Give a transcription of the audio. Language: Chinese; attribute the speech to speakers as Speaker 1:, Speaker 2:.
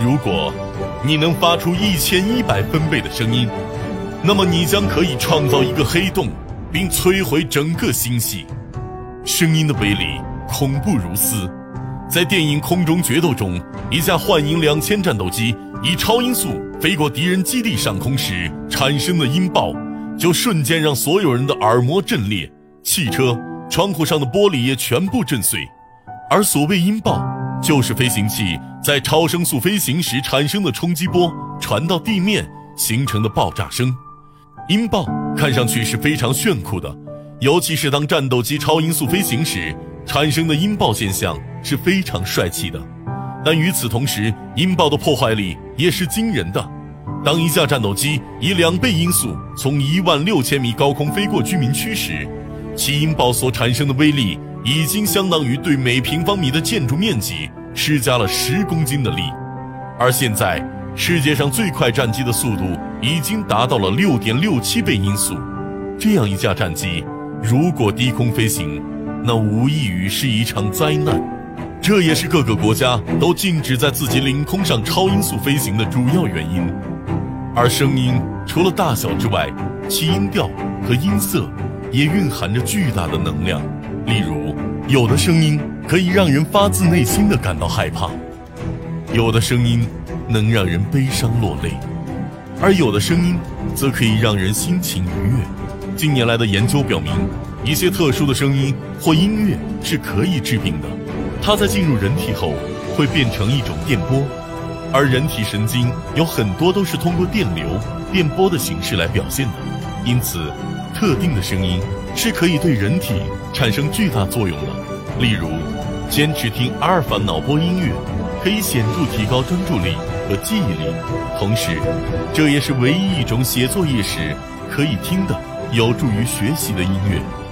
Speaker 1: 如果你能发出一千一百分贝的声音，那么你将可以创造一个黑洞，并摧毁整个星系。声音的威力恐怖如斯。在电影《空中决斗》中，一架幻影两千战斗机以超音速飞过敌人基地上空时产生的音爆，就瞬间让所有人的耳膜震裂，汽车窗户上的玻璃也全部震碎。而所谓音爆，就是飞行器在超声速飞行时产生的冲击波传到地面形成的爆炸声。音爆看上去是非常炫酷的，尤其是当战斗机超音速飞行时。产生的音爆现象是非常帅气的，但与此同时，音爆的破坏力也是惊人的。当一架战斗机以两倍音速从一万六千米高空飞过居民区时，其音爆所产生的威力已经相当于对每平方米的建筑面积施加了十公斤的力。而现在，世界上最快战机的速度已经达到了六点六七倍音速，这样一架战机如果低空飞行，那无异于是一场灾难，这也是各个国家都禁止在自己领空上超音速飞行的主要原因。而声音除了大小之外，其音调和音色也蕴含着巨大的能量。例如，有的声音可以让人发自内心的感到害怕，有的声音能让人悲伤落泪，而有的声音则可以让人心情愉悦。近年来的研究表明。一些特殊的声音或音乐是可以治病的，它在进入人体后会变成一种电波，而人体神经有很多都是通过电流、电波的形式来表现的，因此，特定的声音是可以对人体产生巨大作用的。例如，坚持听阿尔法脑波音乐，可以显著提高专注力和记忆力，同时，这也是唯一一种写作业时可以听的有助于学习的音乐。